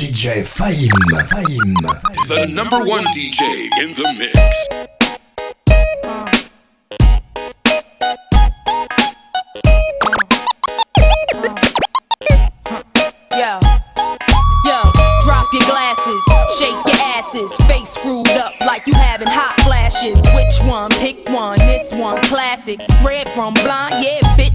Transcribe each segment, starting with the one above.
DJ Fahim. Fahim. The number one DJ in the mix. Yo, yo, drop your glasses, shake your asses, face screwed up like you having hot flashes. Which one? Pick one. This one, classic. Red from blind, yeah, bitch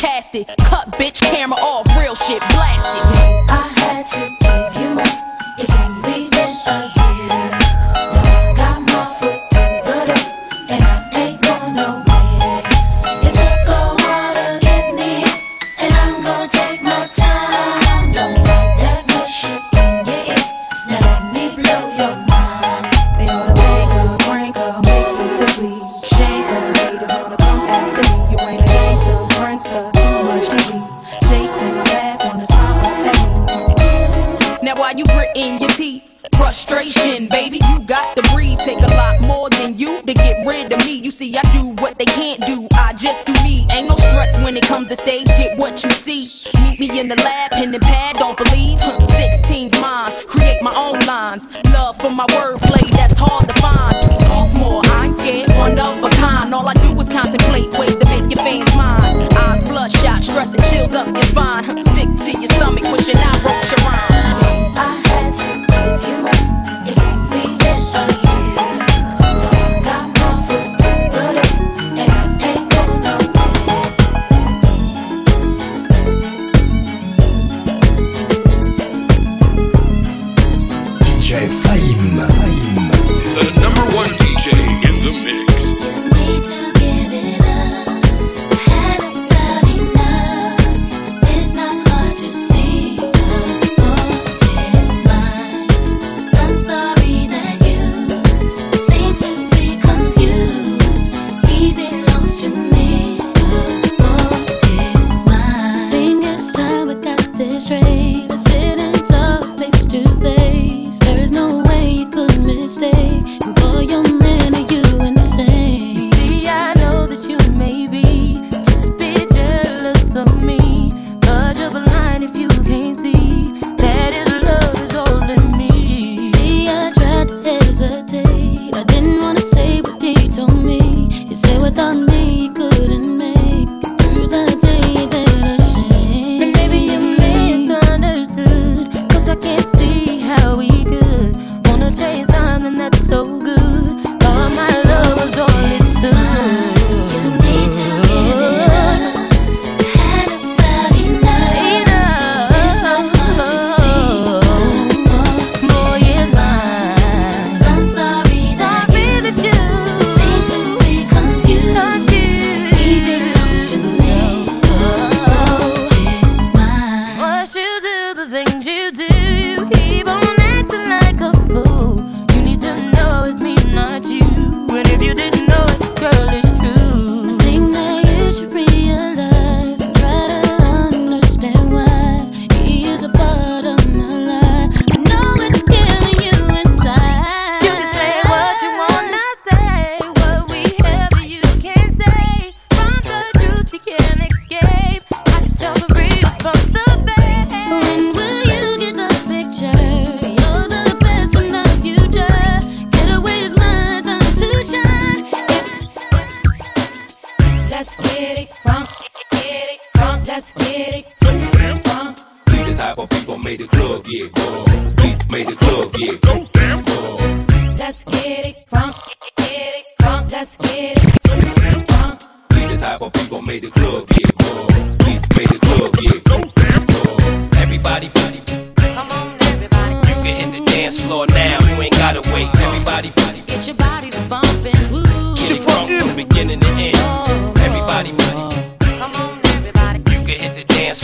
fantastic. Cut bitch camera off. baby. You got to breathe. Take a lot more than you to get rid of me. You see, I do what they can't do. I just do me. Ain't no stress when it comes to stage. Get what you see. Meet me in the lab, pen and pad. Don't believe. 16's mine. Create my own lines. Love for my wordplay. That's hard to find. Sophomore, I ain't scared. One of a kind. All I do is contemplate ways to make your fame mine. Eyes bloodshot, stress and chills up your spine.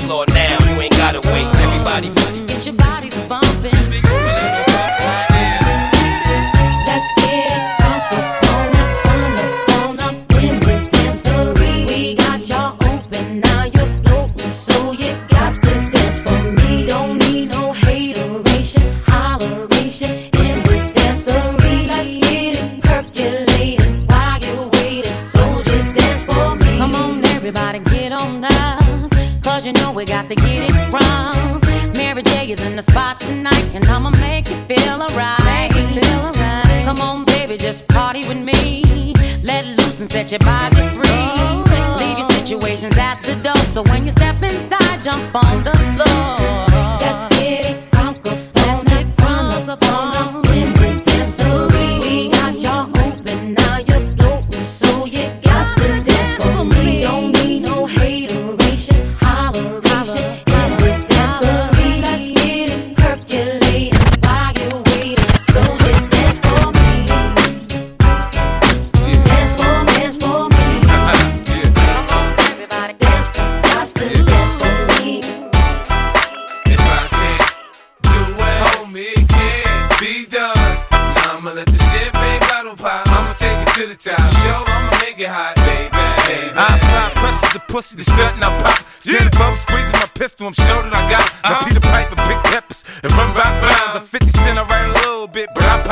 Lord.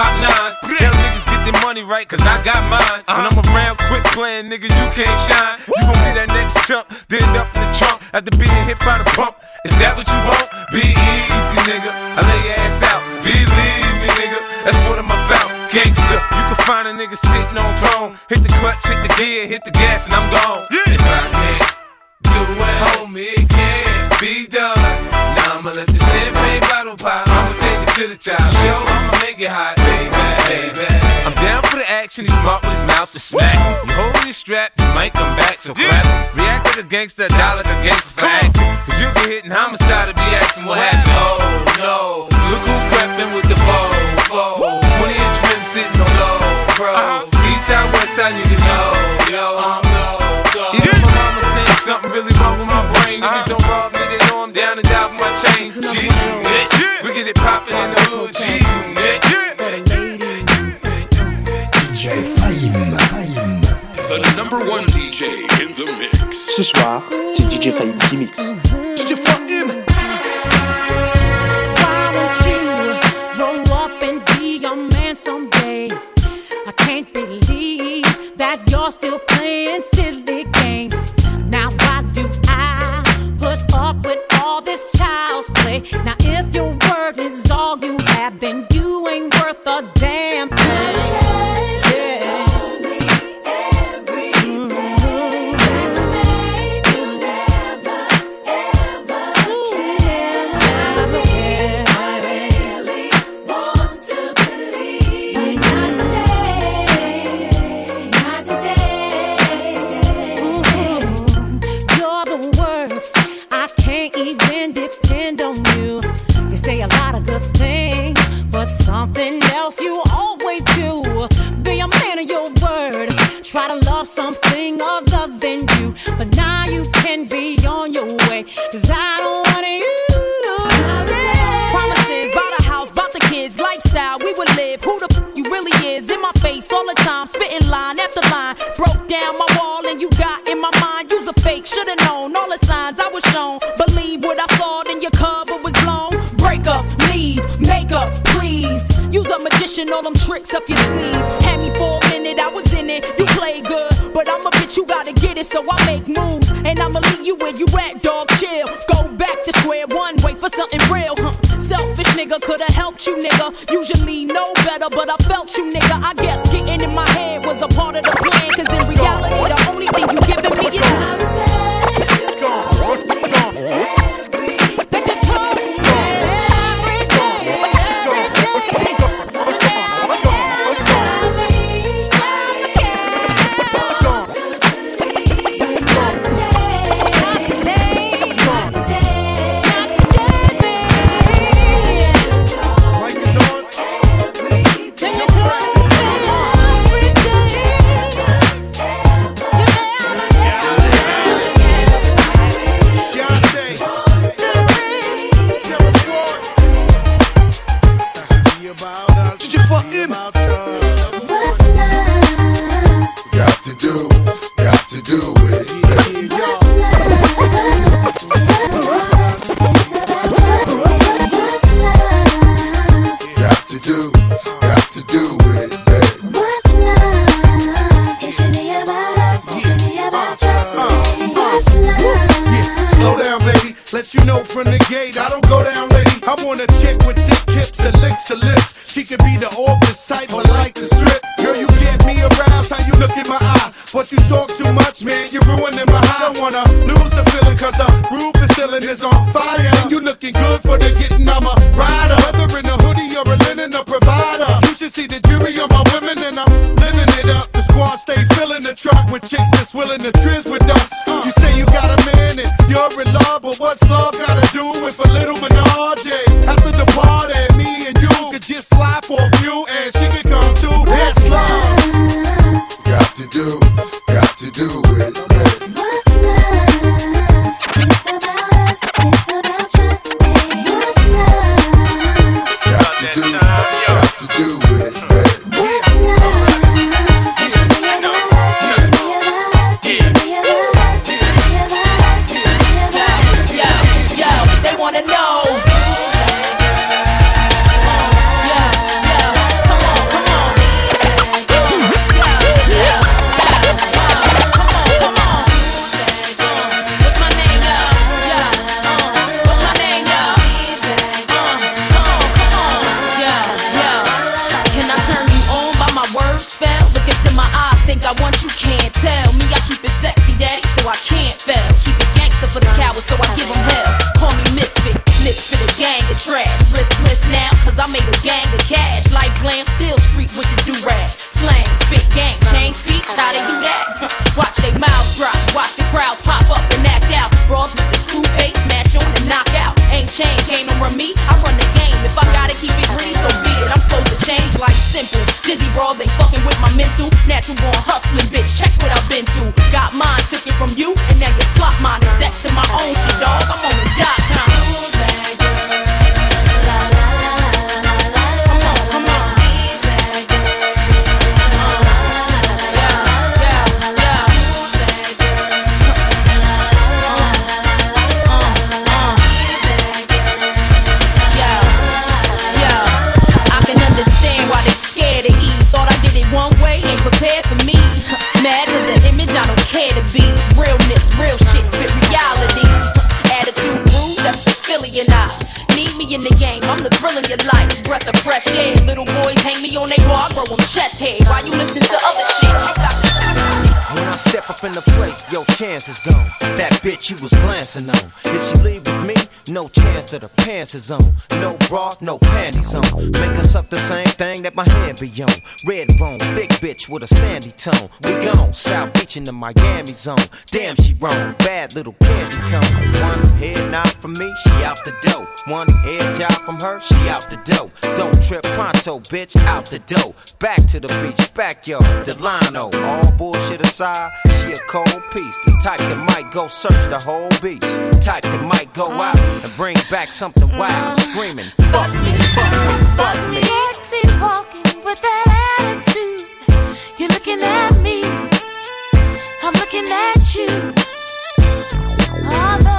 Pop nines. Tell niggas get their money right, cause I got mine. When I'm around quick playing, nigga, you can't shine. You gon' be that next chump, then up in the trunk after being hit by the pump. Is that what you want? Be easy, nigga. I lay your ass out. Believe me, nigga. That's what I'm about. Gangsta, you can find a nigga sitting on throne. Hit the clutch, hit the gear, hit the gas, and I'm gone. If I can't do it, homie, it can't be done. Now I'ma let the champagne bottle pop. I'ma take it to the top. Show, I'ma make it hot, baby, baby. I'm down for the action, he's smart with his mouth to smack. You holding your strap, you might come back, so clap. React like a gangster, die like a gangster for acting. Cause you'll get hit in homicide to be asking what happened. Oh no, look who crept in with the foe, foe. 20 inch rim sitting on low, bro. Uh-huh. East side, west side, niggas know, yo, I'm no go. My mama saying something really wrong with my brain. Niggas uh-huh. don't rob me, they know I'm down and die for my chain. G get it poppin' in the hood. G unit, DJ Fahim. Fahim. The number one DJ in the mix. Ce soir, c'est DJ Fahim qui mixe. DJ Fahim. Why don't you grow up and be a man someday? I can't believe that you're still playing silly games. Now why do I put up with all this child's play? Now Why you listen to other shit? When I step up in the place, your chance is gone. That bitch you was glancing on. If she leave with me, no chance that her pants is on. No bra, no panties on. Make her suck the same thing that my hand be on. Red bone, thick bitch with a sandy tone. We gone, South Beach in the Miami zone. Damn, she wrong, bad little candy cone. One head nod from me, she out the dough. One head job from her, she out the dough. Don't trip pronto, bitch, out the dough. Back to the beach, back backyard, Delano. All bullshit aside, she a cold piece. The type that might go search the whole beach. The type that might go uh-huh. out and bring back something wild, uh-huh. screaming, fuck me, fuck me, fuck me. Sexy walking with that attitude. You're looking at me. I'm looking at you. Although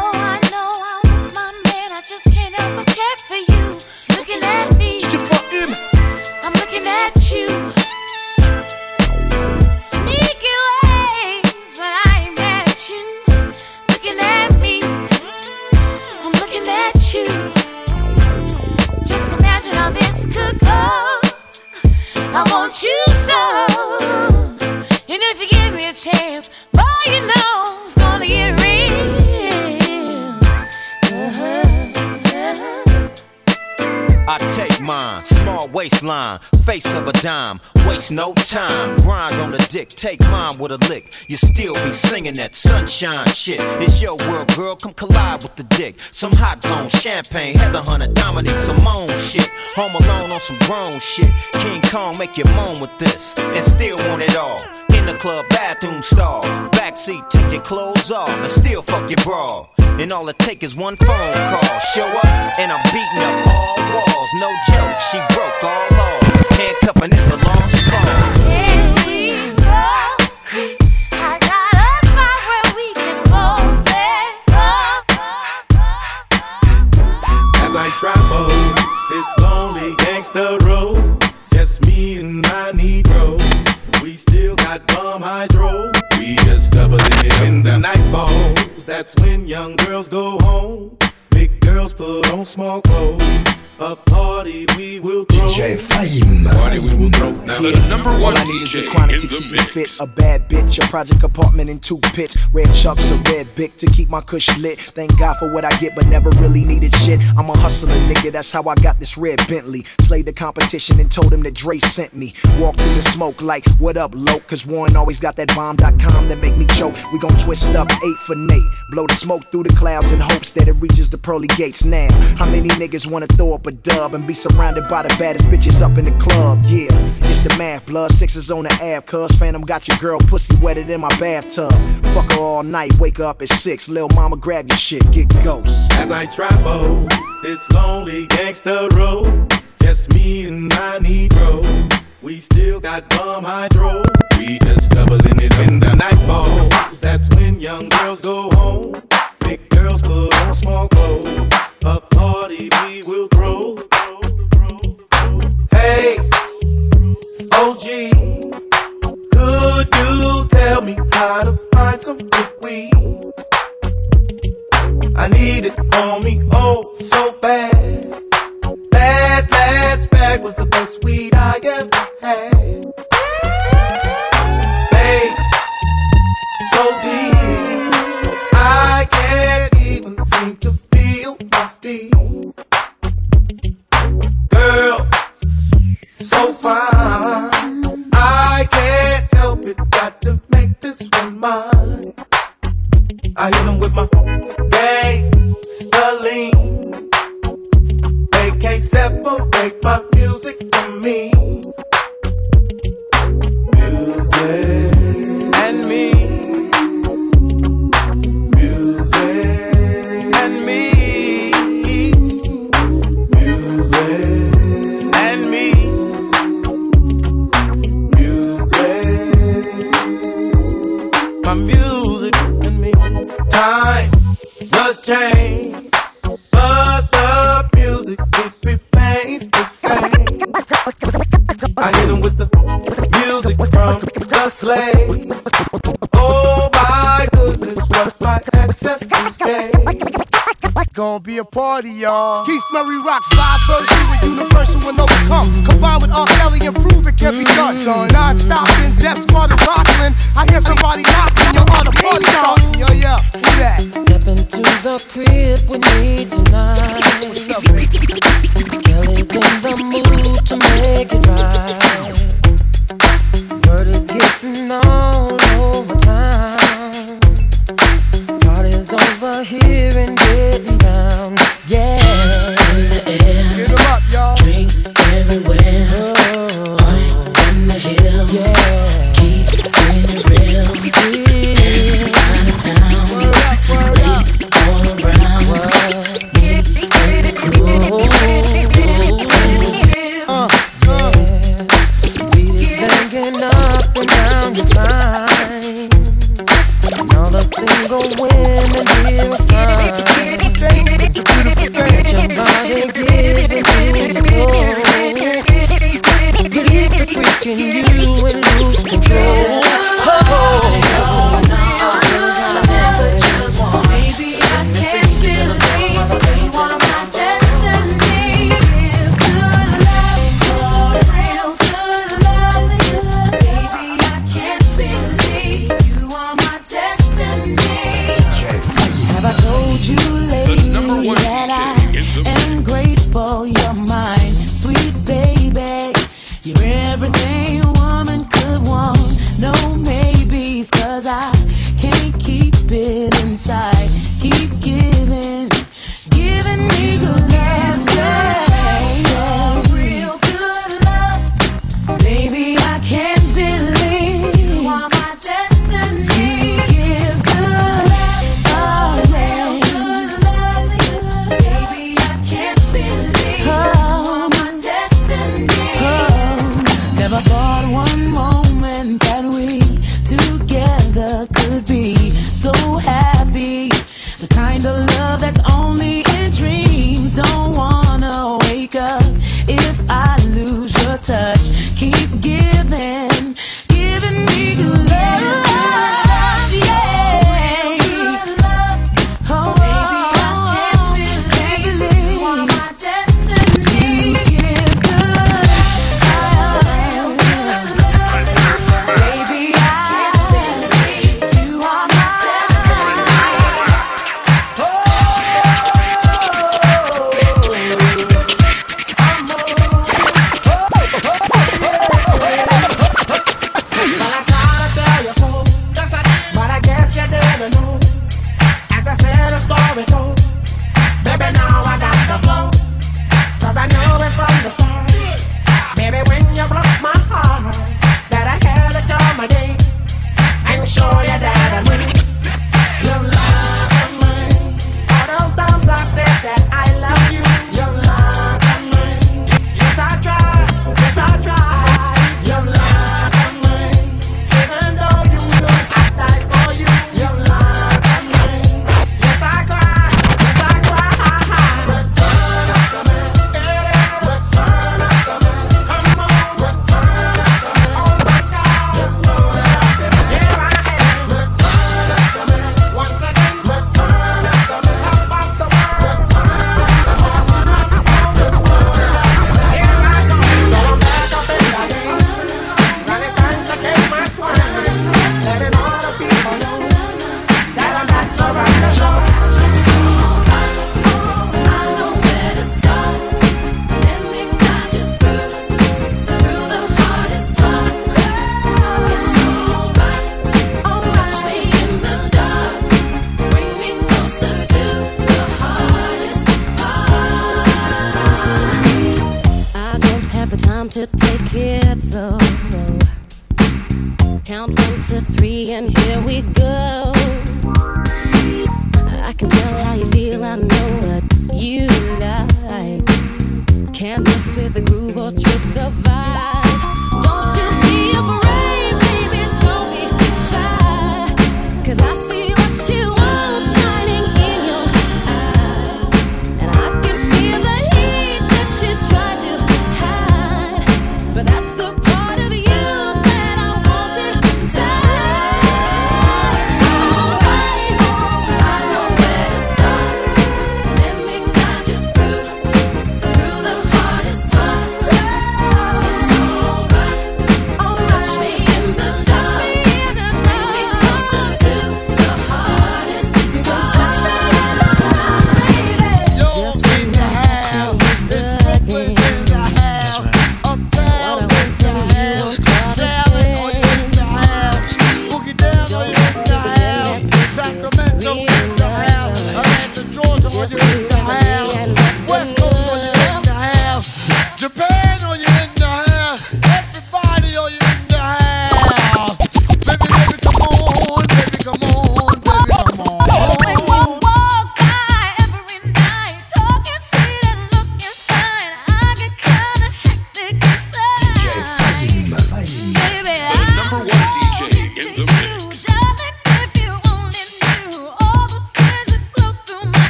I want you so. And if you give me a chance, boy, you know I take mine, small waistline, face of a dime, waste no time, grind on the dick, take mine with a lick. You still be singing that sunshine shit. It's your world, girl, come collide with the dick. Some hot zone, champagne, Heather Hunter, Dominique Simone shit. Home alone on some grown shit. King Kong make you moan with this, and still want it all. In the club bathroom stall, backseat, take your clothes off, and still fuck your bra. And all it take is one phone call. Show up, and I'm beating up all walls. No joke, she broke all laws. Handcuffing is a lost cause. Here we go. I got a spot where we can both let. As I travel this lonely gangster road, just me and my Negro. We still got bum hydro. That's when young girls go home. Big girls put on small clothes. A party we will throw. DJ Fahim. Party we will throw. Now the number one All I need is DJ the chronic in to the keep me fit. A bad bitch, a project apartment in two pits. Red chucks, a red bic to keep my cush lit. Thank God for what I get, but never really needed shit. I'm a hustler, nigga. That's how I got this red Bentley. Slayed the competition and told him that Dre sent me. Walk through the smoke like, what up, loke? Cause Warren always got that bomb.com that make me choke. We gon' twist up eight for Nate. Blow the smoke through the clouds in hopes that it reaches the pearly gates now. How many niggas wanna throw a dub and be surrounded by the baddest bitches up in the club? Yeah, it's the math. Blood sixes on the app, cuz Phantom got your girl pussy wetted in my bathtub. Fuck her all night, wake up at six. Lil' mama, grab your shit, get ghost. As I travel this lonely gangster road, just me and my Negro. We still got bum hydro. We just doubling it when the night falls. That's when young girls go y'all. Keith Murray rocks five version with universal and overcome. Combined with R. Kelly and prove it can be mm. done. Son, non-stop in Def Squad and Rockland. I hear somebody knocking, your heart a party starting. Yo, yeah, who that? Step into the crib with me tonight. What's up, baby? Kelly's in the mood to make it right. Word is getting all over town. Party's here and getting down. Yeah. In the air. Get 'em up, y'all. Drinks everywhere.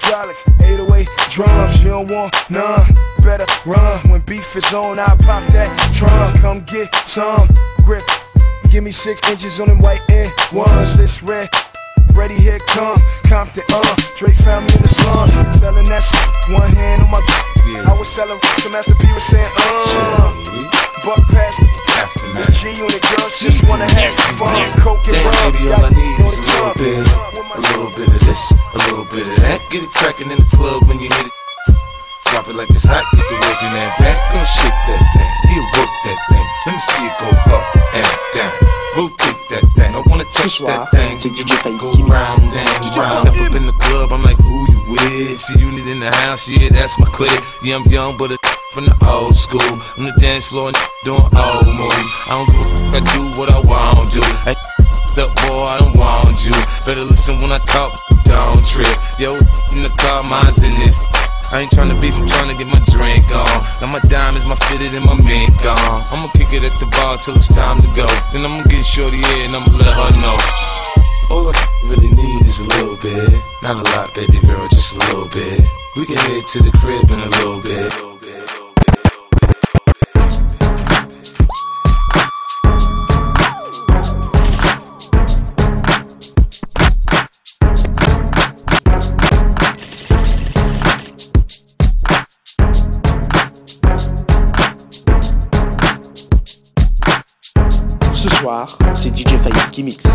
Hydraulics, 808 drums. You don't want none. Better run when beef is on. I pop that trunk. Come get some grip. Give me six inches on them white air ones. This red. Ready, here come Compton, uh Dre found me in the slums Selling that shit, one hand on my yeah. I was selling the Master P was saying, uh Buck past the This G unit girls just wanna have fun Coke and Damn, rum baby, all I need is a little bit, a little bit of this, a little bit of that. Get it crackin' in the club when you hit it. Drop it like it's hot, get the work in that back. Go shake that thing, he'll work that thing. Let me see it go up and down. Rotate that thing, I wanna touch that thing. Go round and round. Step up in the club, I'm like, who you with? G-Unit in the house, yeah, that's my clique. Yeah, I'm young, but a from the old school. On the dance floor and doing old moves. I don't do what I want to. I up, boy, I don't want you. Better listen when I talk, don't trip. Yo, in the car, mine's in this. I ain't tryna beef, I'm tryna get my drink on. Now my diamonds, my fitted, and my mink on. I'ma kick it at the bar till it's time to go. Then I'ma get shorty in and I'ma let her know. All I really need is a little bit. Not a lot, baby girl, just a little bit. We can head to the crib in a little bit. DJ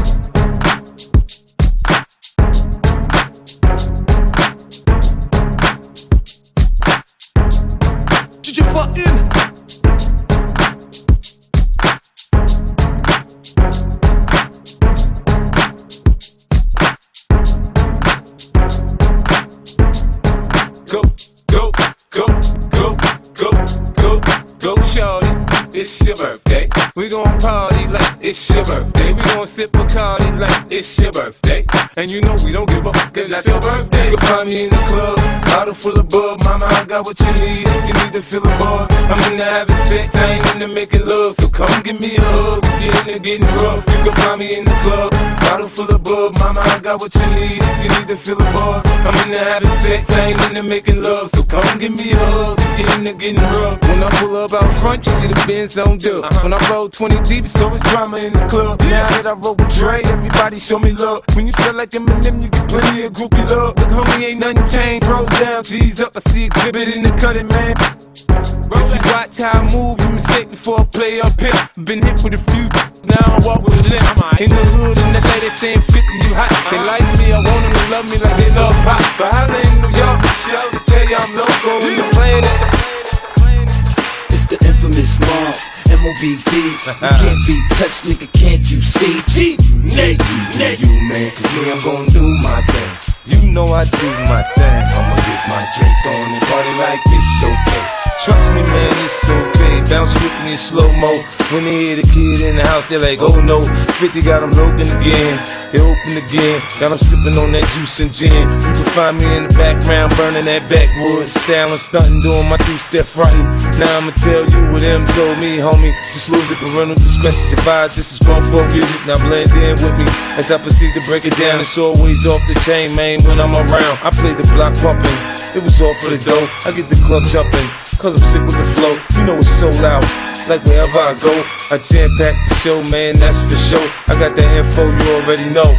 got what you need. You need to feel the buzz. I'm into having sex, I ain't into making love. So come give me a hug. Get into getting rough. You can find me in the club, full. Mama, I got what you need. If You need to feel the buzz. I'm into having sex, I ain't into making love. So come give me a hug. Get into getting rough. When I pull up out front, you see the Benz on dub. Uh-huh. When I roll 20 deep, so it's drama in the club. Now that I roll with Dre, everybody show me love. When you sell like Eminem, you get plenty of groupie love. Look, homie, ain't nothing changed. Rolls down, G's up. I see Xzibit in the cutting, man. You watch how I move, you mistake before I play up here. Been hit with a few, now I walk with a limp. In the hood, and the lady saying 50, you hot. They like me, I want them to love me like they love pop. But holla in New York, show to tell you I'm local. When the plane at the It's the infamous mob. M-O-B-B You can't be touched, nigga, can't you see? G, Nate, you, you, man Cause me, I'm gon' do my thing You know I do my thing. My drink on and party like it's okay. Trust me, man, it's okay. Bounce with me in slow mo. When they hear the kid in the house, they're like, oh no. 50 got them broken again. They open again. Got them sipping on that juice and gin. You can find me in the background, burning that backwood. Styling, stunting, doing my two step fronting. Now I'ma tell you what them told me, homie. Just lose it, parental discretion's advised. This is grown folk music. Now blend in with me as I proceed to break it down. It's always off the chain, man, when I'm around. I play the block pumping. It was all for the dough. I get the club jumping. Cause I'm sick with the flow. You know it's so loud. Like wherever I go, I jam pack the show, man, that's for sure. I got that info you already know.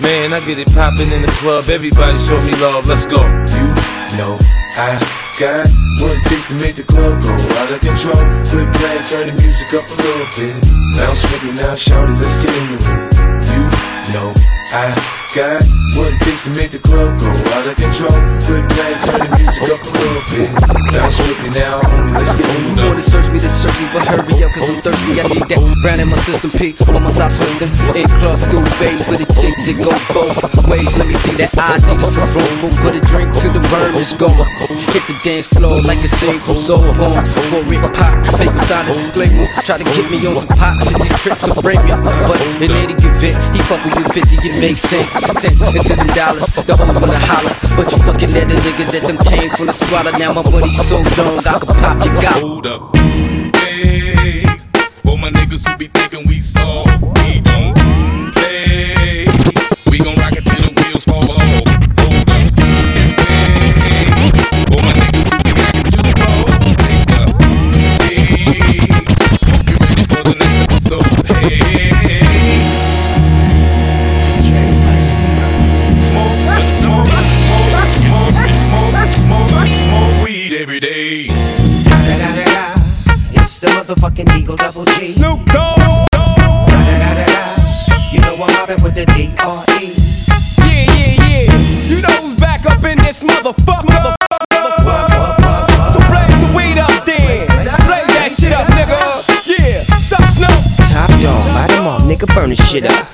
Man, I get it poppin' in the club. Everybody show me love, let's go. You know I got what it takes to make the club go out of control. Quit playing, turn the music up a little bit. Bounce with me now, shout it, let's get into it. You know I got what it takes to make the club go out of control. Quit playing, turn the music up a little bit. Bounce with me now, homie, let's get into You wanna search me to search me, but hurry up, cause I'm thirsty. I need that brand in my system, P. On my side twisting. In club, do fade with a chick that go both ways. Let me see that ID. Roll put a drink to the burn is gone. Hit the dance floor like a scene from Soul Porn. Before it pop, make a sign a disclaimer. Try to get me on some pop shit, these tricks will break me. But in any event, he fucking with you 50, it makes sense. Sense into them dollars, the hoes wanna holler. But you looking at a nigga that them came from the swallow. Now my money's so long, I can pop your gut. Hold up. Hey, for my niggas who be thinking we soft, motherfucking Eagle Double G. Snoop Dogg. You know I'm mobbing with the D.R.E. Yeah, yeah, yeah. You know who's back up in this motherfucker. So blaze the weed up then. Blaze that shit up, nigga. Yeah, Snoop. Top dog, bottom off, nigga burn this shit up.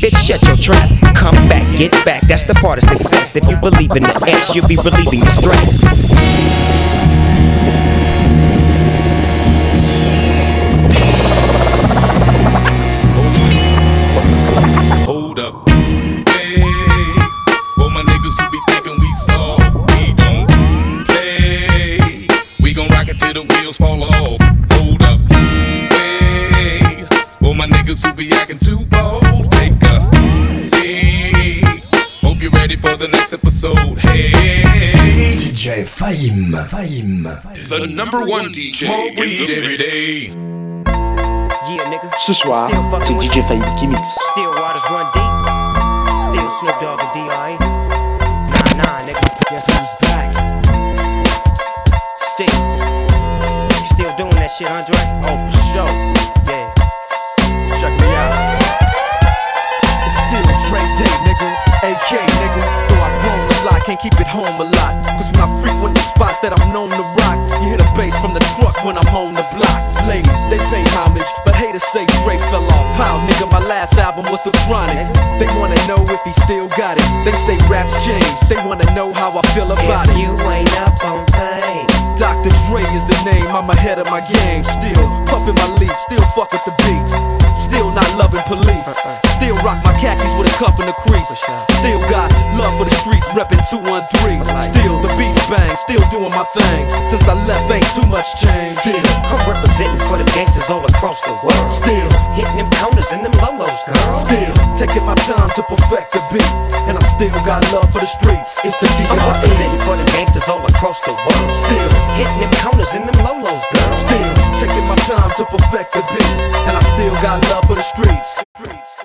bitch, shut your trap. Come back, get back, that's the part of success. If you believe in the X, you'll be relieving the stress. Fahim. Fahim. The number one DJ Smoke in weed the every day. Yeah, nigga. Ce soir, c'est DJ. Fahim qui mixe. Got it. They say raps change, They wanna know how I feel about If it. you ain't up on things. Dr. Dre is the name, I'm ahead of my game. Still puffin' my leaf, still fuck with the beats. Still not loving police. Uh-uh. Still rock my khakis with a cuff in the crease. Still got love for the streets, reppin' 213. Still the beats bang, still doing my thing. Since I left, ain't too much change. Still, I'm representing for the gangsters all across the world. Still hitting them corners and them lolos, girl. Still taking my time to perfect the beat, and I still got love for the streets. It's the I'm D.R.E. representing for the gangsters all across the world. Still hitting them corners and them lolos, girl. Still taking my time to perfect the beat, and I still got love for the streets. DJ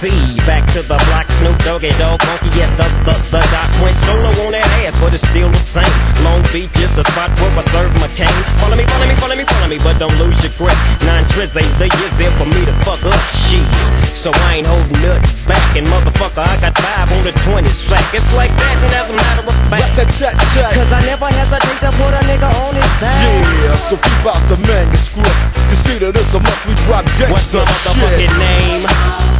depths of the sea, back to the block, Snoop Doggy Dogg, Funky, yeah, the, the, the doc went solo on that ass, but it's still the same. Long Beach is the spot where I serve my cane. Follow me, follow me, follow me, follow me, but don't lose your grip. Nine tris ain't the years there for me to fuck up shit. So I ain't holding nothing back, and motherfucker, I got five on the 20 sack. It's like that, and as a matter of fact, cause I never hesitate to put a nigga on his back. Yeah, so keep out the manuscript. Consider this a must we drop gangsta What's the motherfucking name?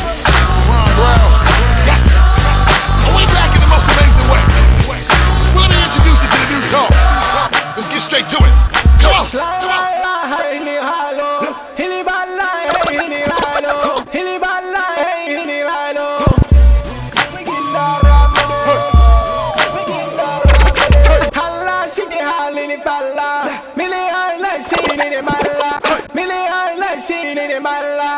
Yes. And we back in the most amazing way. Let me introduce you to the new talk. Let's get straight to it. Come on. Come on. Now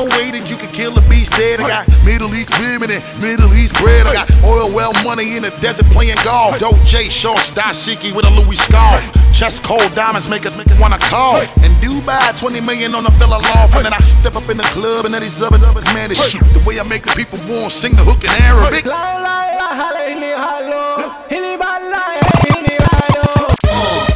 no way that you can kill a beast dead. I got Middle East women and Middle East bread. I got oil well money in the desert playing golf. Doja shorts, dashiki with a Louis scarf. Chest cold diamonds make us make it wanna cough. And Dubai, 20 million on the villa loft. And then I step up in the club and then these up others, man, this shit. The way I make the people want sing the hook in Arabic. Uh,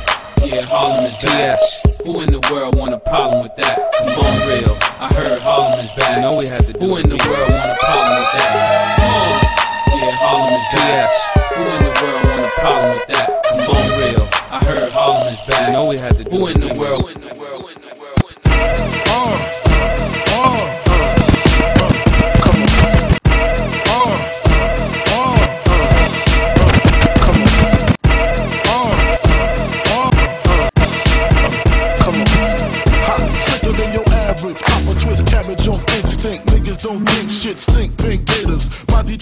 yeah, Harlem is bad. Who in the world want a problem with that? Come on, real. I heard Harlem is bad. know we had to oh, Who in the world want a problem with that? Come on. Yeah, Harlem is bad. Who in the world want a problem with that? Come on, real. I heard Harlem is bad. know we had to Who in the world? Ha,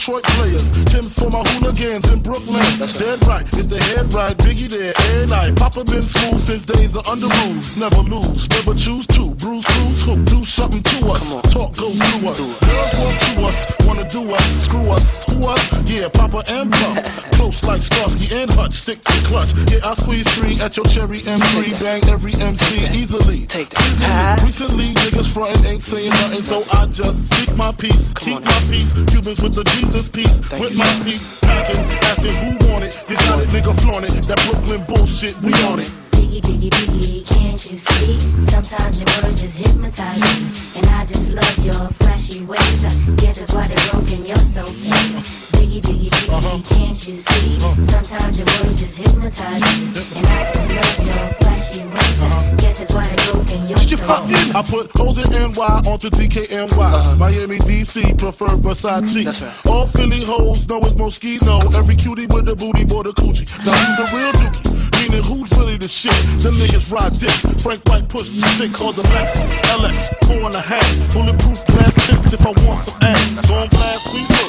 Detroit players. Tim's for my hooligans in Brooklyn. Dead right, get the head right. Biggie there, air night. Papa been school since days of under rules. Never lose, never choose to. Bruise, cruise, hook, do something to us. Talk goes through us. Girls want us, wanna do us, screw us, who us? Yeah, Papa and Pump. Close like Starsky and Hutch, stick to clutch. Yeah, I squeeze three at your cherry M3. Bang every MC easily. Take that. Recently, niggas frontin' ain't saying nothing, so I just speak my peace. Keep my peace. Cubans with the Jesus piece. With my peace. Packing, asking who want it. You got it, nigga, flaunt it. That Brooklyn bullshit, we on it. Biggie, biggie, biggie, can't you see? Sometimes your words just hypnotize me. And I just love your flashy ways. I guess that's why they're broken, you're so fake. Biggie, biggie, biggie, can't you see? Sometimes your words just hypnotize me. And I just love your flashy ways. I guess that's why they're broken, you're so fake. I put O's and NY onto DKNY. Miami, DC, prefer Versace. Mm-hmm. All Philly hoes know it's Moschino. Every cutie with a booty, boy, the coochie. Now who's the real dookie? Meaning who's really the shit? Niggas ride dicks. Frank White push the six on the Lexus LX, four and a half. Bulletproof glass tips if I want some ass. Blast so.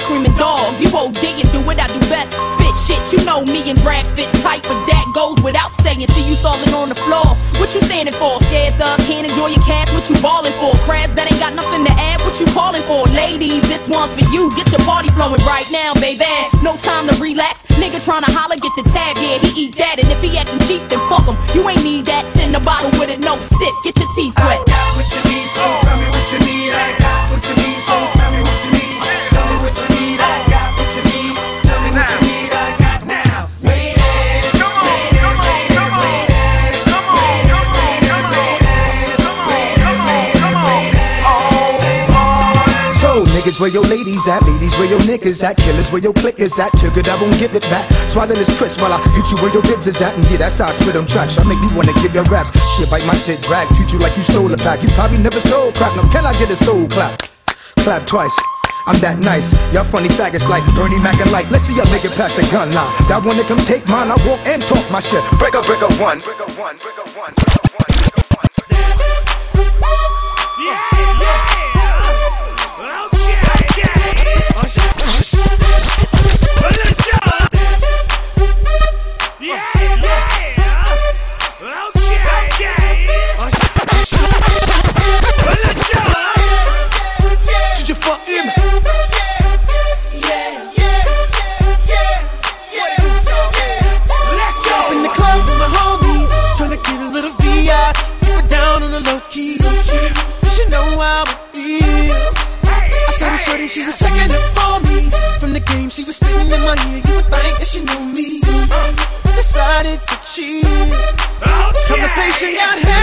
Screaming dog. You OD and do what I do best. Spit shit, you know me and Brad fit tight, but that goes without saying. See you stalling on the floor. What you standing for? Scared thug, can't enjoy your cash. What you balling for? Crabs that ain't got nothing to add. What you calling for? Ladies, this one's for you. Get your party flowing right now, baby. No time to relax. Nigga tryna holler, get the tab. Yeah, he eat that. And if he acting cheap, then fuck him. You ain't need that. Send a bottle with it, no sip. Get your teeth wet. I got what you need, so tell me what you need. I niggas, where your ladies at? Ladies, where your niggas at? Killers, where your clickers at? Took it, I won't give it back. Swallow this crisp while I hit you where your ribs is at. And yeah, that's how I spit on tracks. I make you wanna give your raps. Shit, bite my shit, drag. Treat you like you stole a pack. You probably never sold crack. Now, can I get a soul clap? Clap twice. I'm that nice. Y'all funny faggots like Bernie Mac and life. Let's see y'all make it past the gun line. That one that come take mine. I walk and talk my shit. Break up, break up one. Break up one, break up one. Did Cheat. Conversation got heavy.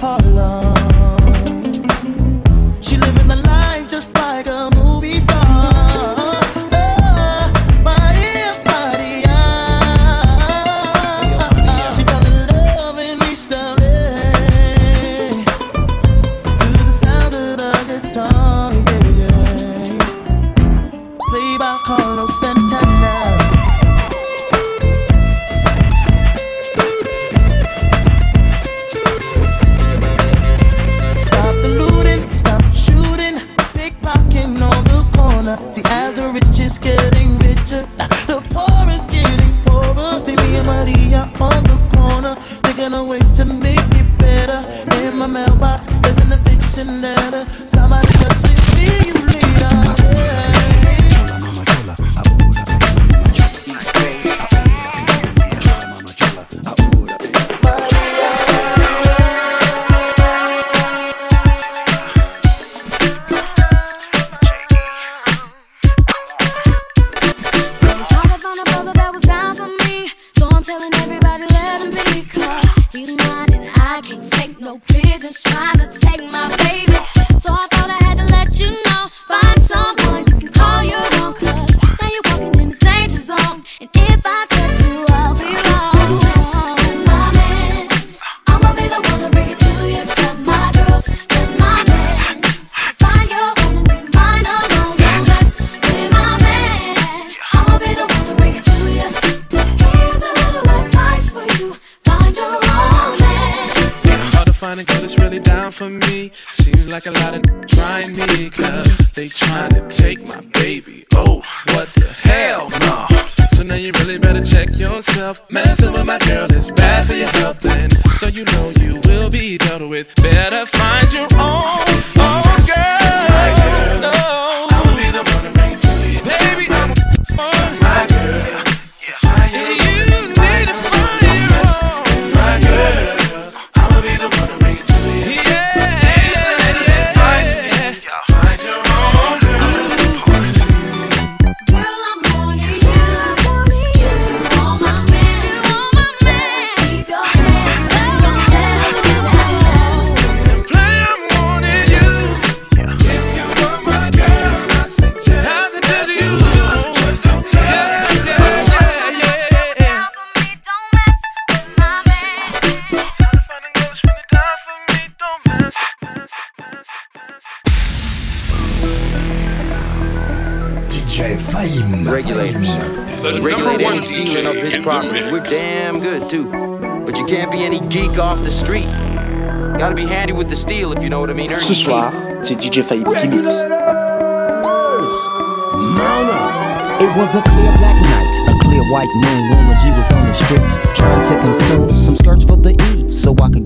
Harlem. Like a lot of trying me, cause they trying to take my baby. Oh, what the hell, no. So now you really better check yourself. Messing with my girl is bad for your health, and so you know you will be dealt with. Better find your own, damn good too. But you can't be any geek off the street. Gotta be handy with the steel if you know what I mean. Earn Ce soir, c'est DJ Fahim qui mixe. It was a clear black night, a clear white moon. Warren G was on the streets trying to consume some skirts for the E, so I could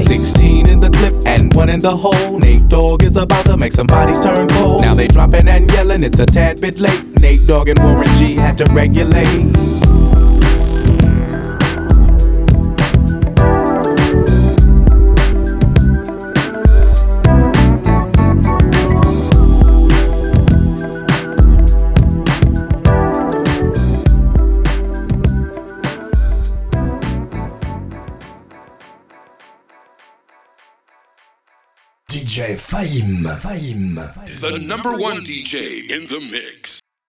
Nate. 16 in the clip and one in the hole. Nate Dogg is about to make some bodies turn cold. Now they dropping and yelling, it's a tad bit late. Nate Dogg and Warren G had to regulate. Fahim. Fahim. The number one DJ in the mix.